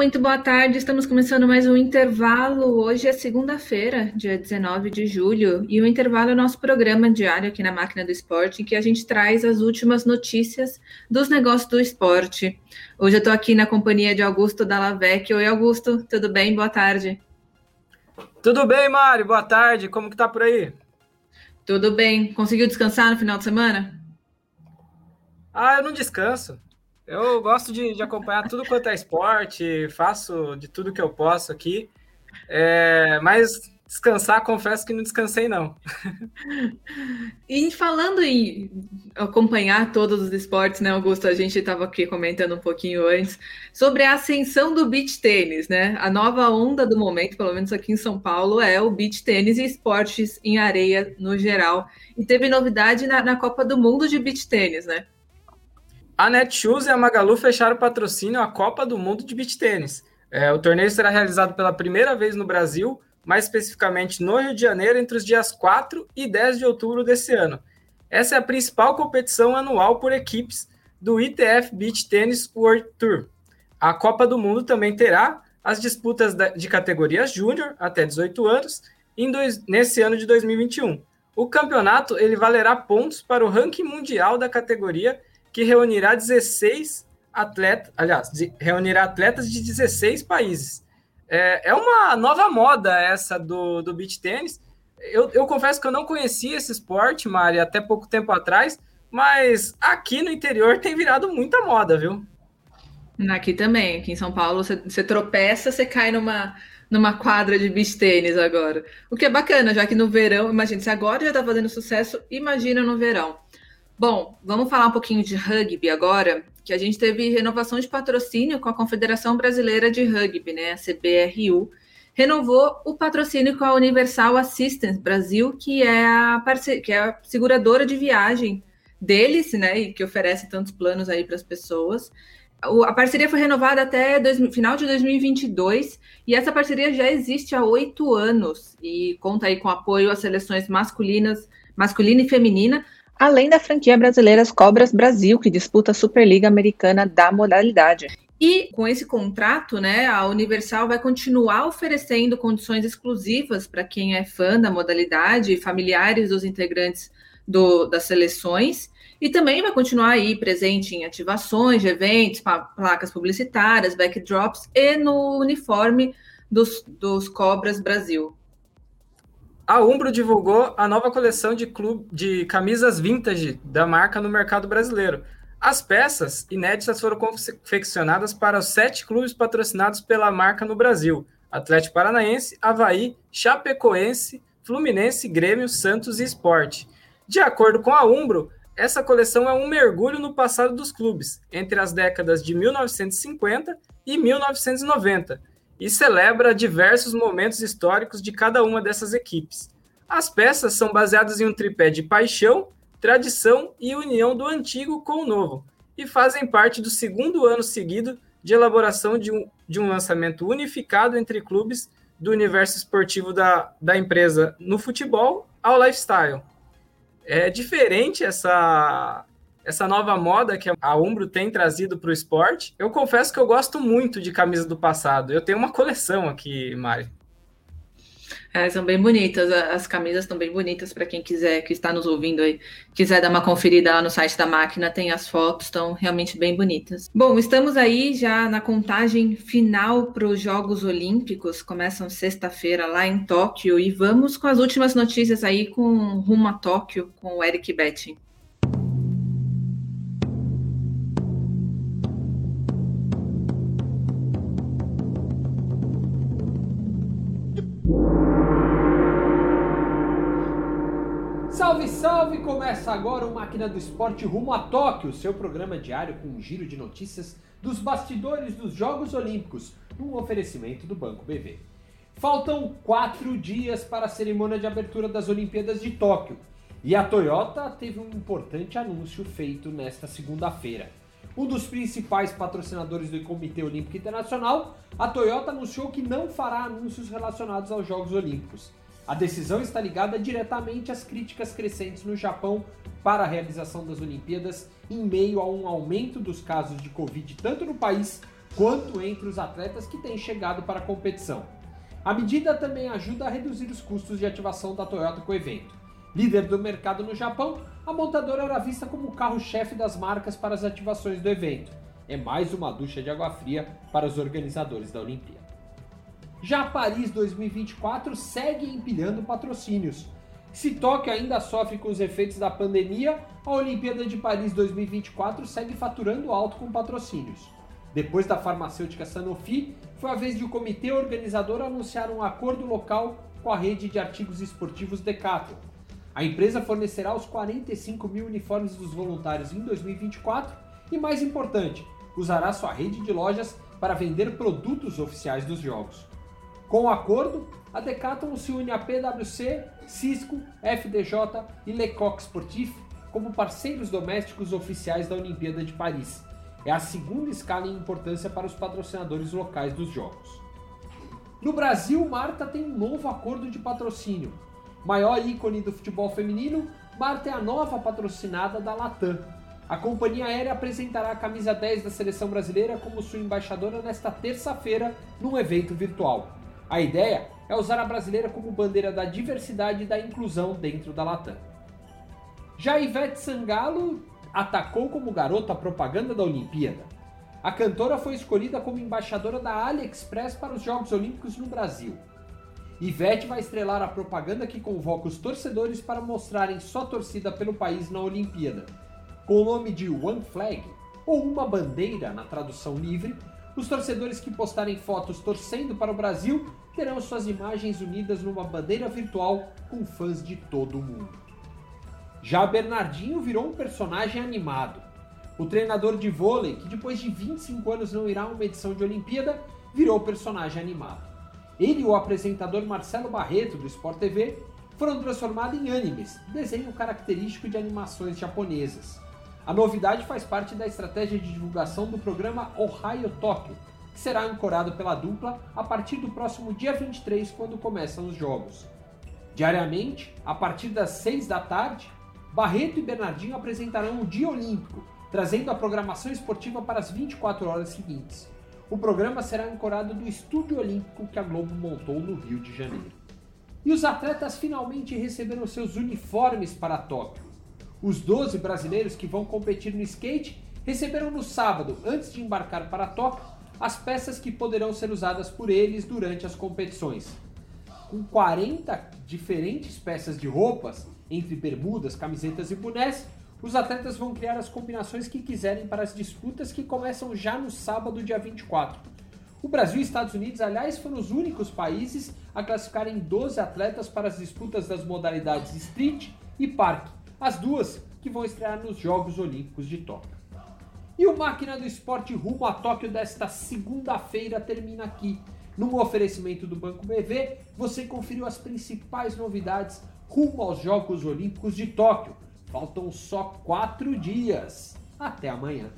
muito boa tarde. Estamos começando mais um intervalo. Hoje é segunda-feira, dia 19 de julho, e o intervalo é o nosso programa diário aqui na Máquina do Esporte, em que a gente traz as últimas notícias dos negócios do esporte. Hoje eu estou aqui na companhia de Augusto Dallavec. Oi, Augusto, tudo bem? Boa tarde. Tudo bem, Mário? Boa tarde. Como que tá por aí? Tudo bem. Conseguiu descansar no final de semana? Ah, eu não descanso. Eu gosto de, de, acompanhar tudo quanto é esporte, faço de tudo que eu posso aqui. É, mas descansar, confesso que não descansei, não. E falando em acompanhar todos os esportes, né, Augusto? A gente estava aqui comentando um pouquinho antes sobre a ascensão do beach tênis, né? A nova onda do momento, pelo menos aqui em São Paulo, é o beach tênis e esportes em areia no geral. E teve novidade na, na Copa do Mundo de beach tênis, né? A Netshoes e a Magalu fecharam patrocínio à Copa do Mundo de Beach Tênis. É, o torneio será realizado pela primeira vez no Brasil, mais especificamente no Rio de Janeiro, entre os dias 4 e 10 de outubro desse ano. Essa é a principal competição anual por equipes do ITF Beach Tennis World Tour. A Copa do Mundo também terá as disputas de categorias júnior até 18 anos dois, nesse ano de 2021. O campeonato ele valerá pontos para o ranking mundial da categoria que reunirá 16 atletas, aliás, reunirá atletas de 16 países. É, é uma nova moda essa do, do beach tênis. Eu, eu confesso que eu não conhecia esse esporte, Mari, até pouco tempo atrás, mas aqui no interior tem virado muita moda, viu? Aqui também, aqui em São Paulo, você, tropeça, você cai numa, numa quadra de beach tênis agora. O que é bacana, já que no verão, imagina, se agora já está fazendo sucesso, imagina no verão. Bom, vamos falar um pouquinho de rugby agora, que a gente teve renovação de patrocínio com a Confederação Brasileira de Rugby, né, a CBRU, renovou o patrocínio com a Universal Assistance Brasil, que é a, que é a seguradora de viagem deles, né, e que oferece tantos planos aí para as pessoas. A parceria foi renovada até dois, final de 2022 e essa parceria já existe há oito anos e conta aí com apoio às seleções masculinas, masculina e feminina, além da franquia brasileira Cobras Brasil, que disputa a Superliga Americana da modalidade. E com esse contrato, né, a Universal vai continuar oferecendo condições exclusivas para quem é fã da modalidade, familiares dos integrantes do, das seleções, e também vai continuar aí presente em ativações eventos, placas publicitárias, backdrops e no uniforme dos, dos Cobras Brasil. A Umbro divulgou a nova coleção de, clube, de camisas vintage da marca no mercado brasileiro. As peças inéditas foram confeccionadas para os sete clubes patrocinados pela marca no Brasil: Atlético Paranaense, Havaí, Chapecoense, Fluminense, Grêmio, Santos e Esporte. De acordo com a Umbro, essa coleção é um mergulho no passado dos clubes, entre as décadas de 1950 e 1990, e celebra diversos momentos históricos de cada uma dessas equipes. As peças são baseadas em um tripé de paixão, tradição e união do antigo com o novo, e fazem parte do segundo ano seguido de elaboração de um, de um lançamento unificado entre clubes do universo esportivo da, da empresa no futebol ao lifestyle. É diferente essa, essa nova moda que a Umbro tem trazido para o esporte. Eu confesso que eu gosto muito de camisas do passado. Eu tenho uma coleção aqui, Mari. É, são bem bonitas, as camisas estão bem bonitas para quem quiser, que está nos ouvindo aí, quiser dar uma conferida lá no site da máquina, tem as fotos, estão realmente bem bonitas. Bom, estamos aí já na contagem final para os Jogos Olímpicos, começam sexta-feira lá em Tóquio, e vamos com as últimas notícias aí com rumo a Tóquio com o Eric Betting. Começa agora o Máquina do Esporte rumo a Tóquio, seu programa diário com um giro de notícias dos bastidores dos Jogos Olímpicos, num oferecimento do Banco BV. Faltam quatro dias para a cerimônia de abertura das Olimpíadas de Tóquio e a Toyota teve um importante anúncio feito nesta segunda-feira. Um dos principais patrocinadores do Comitê Olímpico Internacional, a Toyota anunciou que não fará anúncios relacionados aos Jogos Olímpicos a decisão está ligada diretamente às críticas crescentes no Japão para a realização das Olimpíadas em meio a um aumento dos casos de Covid tanto no país quanto entre os atletas que têm chegado para a competição. A medida também ajuda a reduzir os custos de ativação da Toyota com o evento. Líder do mercado no Japão, a montadora era vista como o carro-chefe das marcas para as ativações do evento. É mais uma ducha de água fria para os organizadores da Olimpíada. Já Paris 2024 segue empilhando patrocínios. Se Tóquio ainda sofre com os efeitos da pandemia, a Olimpíada de Paris 2024 segue faturando alto com patrocínios. Depois da farmacêutica Sanofi, foi a vez de o comitê organizador anunciar um acordo local com a rede de artigos esportivos Decathlon. A empresa fornecerá os 45 mil uniformes dos voluntários em 2024 e, mais importante, usará sua rede de lojas para vender produtos oficiais dos jogos. Com o acordo, a Decathlon se une a PwC, Cisco, FDJ e Lecoq Sportif como parceiros domésticos oficiais da Olimpíada de Paris. É a segunda escala em importância para os patrocinadores locais dos jogos. No Brasil, Marta tem um novo acordo de patrocínio. Maior ícone do futebol feminino, Marta é a nova patrocinada da Latam. A companhia aérea apresentará a camisa 10 da seleção brasileira como sua embaixadora nesta terça-feira num evento virtual. A ideia é usar a brasileira como bandeira da diversidade e da inclusão dentro da Latam. Já Ivete Sangalo atacou como garota propaganda da Olimpíada. A cantora foi escolhida como embaixadora da AliExpress para os Jogos Olímpicos no Brasil. Ivete vai estrelar a propaganda que convoca os torcedores para mostrarem sua torcida pelo país na Olimpíada. Com o nome de One Flag, ou uma bandeira na tradução livre, os torcedores que postarem fotos torcendo para o Brasil terão suas imagens unidas numa bandeira virtual com fãs de todo o mundo. Já Bernardinho virou um personagem animado. O treinador de vôlei, que depois de 25 anos não irá a uma edição de Olimpíada, virou personagem animado. Ele e o apresentador Marcelo Barreto, do Sport TV, foram transformados em animes, desenho característico de animações japonesas. A novidade faz parte da estratégia de divulgação do programa Ohio Tokyo, que será ancorado pela dupla a partir do próximo dia 23, quando começam os jogos. Diariamente, a partir das 6 da tarde, Barreto e Bernardinho apresentarão o Dia Olímpico, trazendo a programação esportiva para as 24 horas seguintes. O programa será ancorado do Estúdio Olímpico que a Globo montou no Rio de Janeiro. E os atletas finalmente receberam seus uniformes para Tóquio. Os 12 brasileiros que vão competir no skate receberam no sábado, antes de embarcar para Tóquio, as peças que poderão ser usadas por eles durante as competições. Com 40 diferentes peças de roupas, entre bermudas, camisetas e bonés, os atletas vão criar as combinações que quiserem para as disputas que começam já no sábado, dia 24. O Brasil e Estados Unidos, aliás, foram os únicos países a classificarem 12 atletas para as disputas das modalidades street e parque, as duas que vão estrear nos Jogos Olímpicos de Tóquio. E o Máquina do Esporte rumo a Tóquio desta segunda-feira termina aqui. Num oferecimento do Banco BV, você conferiu as principais novidades rumo aos Jogos Olímpicos de Tóquio. Faltam só quatro dias. Até amanhã.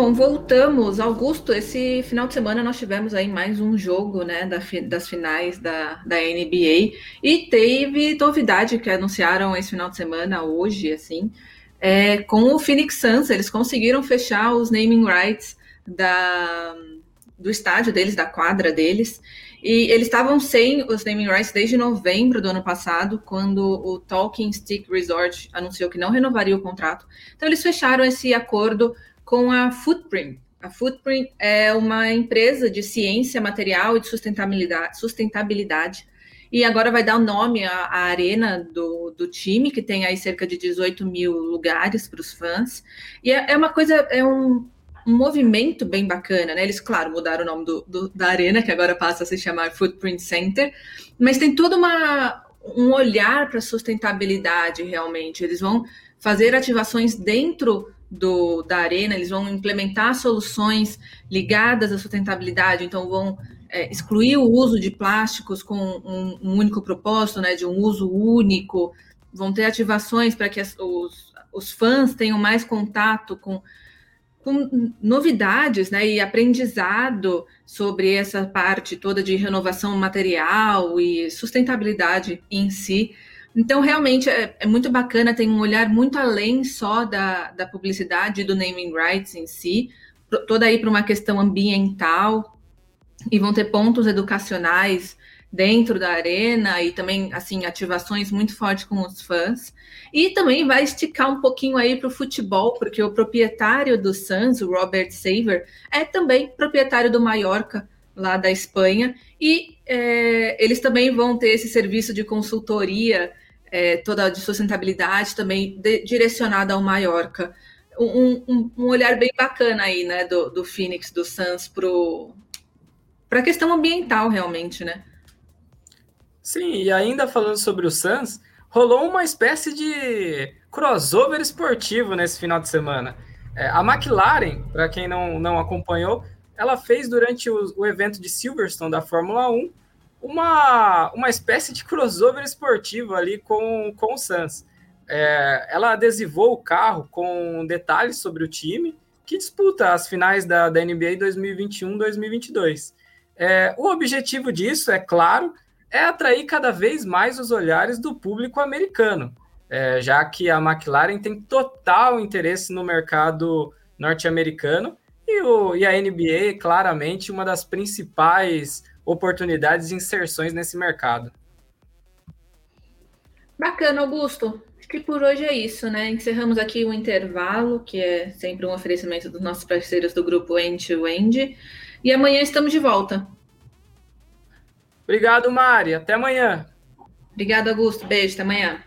Bom, voltamos. Augusto, esse final de semana nós tivemos aí mais um jogo né, das finais da, da NBA e teve novidade que anunciaram esse final de semana, hoje, assim, é, com o Phoenix Suns. Eles conseguiram fechar os naming rights da, do estádio deles, da quadra deles. E eles estavam sem os naming rights desde novembro do ano passado, quando o Talking Stick Resort anunciou que não renovaria o contrato. Então eles fecharam esse acordo com a Footprint. A Footprint é uma empresa de ciência material e de sustentabilidade, sustentabilidade e agora vai dar o nome à, à arena do, do, time, que tem aí cerca de 18 mil lugares para os fãs. E é, é, uma coisa, é um, um, movimento bem bacana, né? Eles, claro, mudaram o nome do, do, da arena, que agora passa a se chamar Footprint Center, mas tem todo uma, um olhar para sustentabilidade realmente. Eles vão fazer ativações dentro do, da Arena, eles vão implementar soluções ligadas à sustentabilidade, então vão é, excluir o uso de plásticos com um, um, único propósito, né, de um uso único, vão ter ativações para que as, os, os fãs tenham mais contato com com novidades né, e aprendizado sobre essa parte toda de renovação material e sustentabilidade em si. Então, realmente é, é, muito bacana, tem um olhar muito além só da, da publicidade do naming rights em si, toda aí para uma questão ambiental, e vão ter pontos educacionais dentro da arena e também assim ativações muito fortes com os fãs. E também vai esticar um pouquinho aí para o futebol, porque o proprietário do Suns, o Robert Saver, é também proprietário do Mallorca, lá da Espanha, e é, eles também vão ter esse serviço de consultoria é, toda de sustentabilidade também de, direcionada ao Mallorca. Um, um, um, olhar bem bacana aí, né, do, do Phoenix, do Suns, para a questão ambiental, realmente, né? Sim, e ainda falando sobre o Suns, rolou uma espécie de crossover esportivo nesse final de semana. É, a McLaren, para quem não, não acompanhou, ela fez durante o, o, evento de Silverstone da Fórmula 1 uma, uma espécie de crossover esportivo ali com, com o Suns. É, ela adesivou o carro com detalhes sobre o time que disputa as finais da, da NBA 2021-2022. É, o objetivo disso, é claro, é atrair cada vez mais os olhares do público americano, é, já que a McLaren tem total interesse no mercado norte-americano e, o, e a NBA é claramente uma das principais oportunidades de inserções nesse mercado. Bacana, Augusto. Acho que por hoje é isso, né? Encerramos aqui o intervalo, que é sempre um oferecimento dos nossos parceiros do grupo End to End. E amanhã estamos de volta. Obrigado, Mari. Até amanhã. Obrigado, Augusto. Beijo, até amanhã.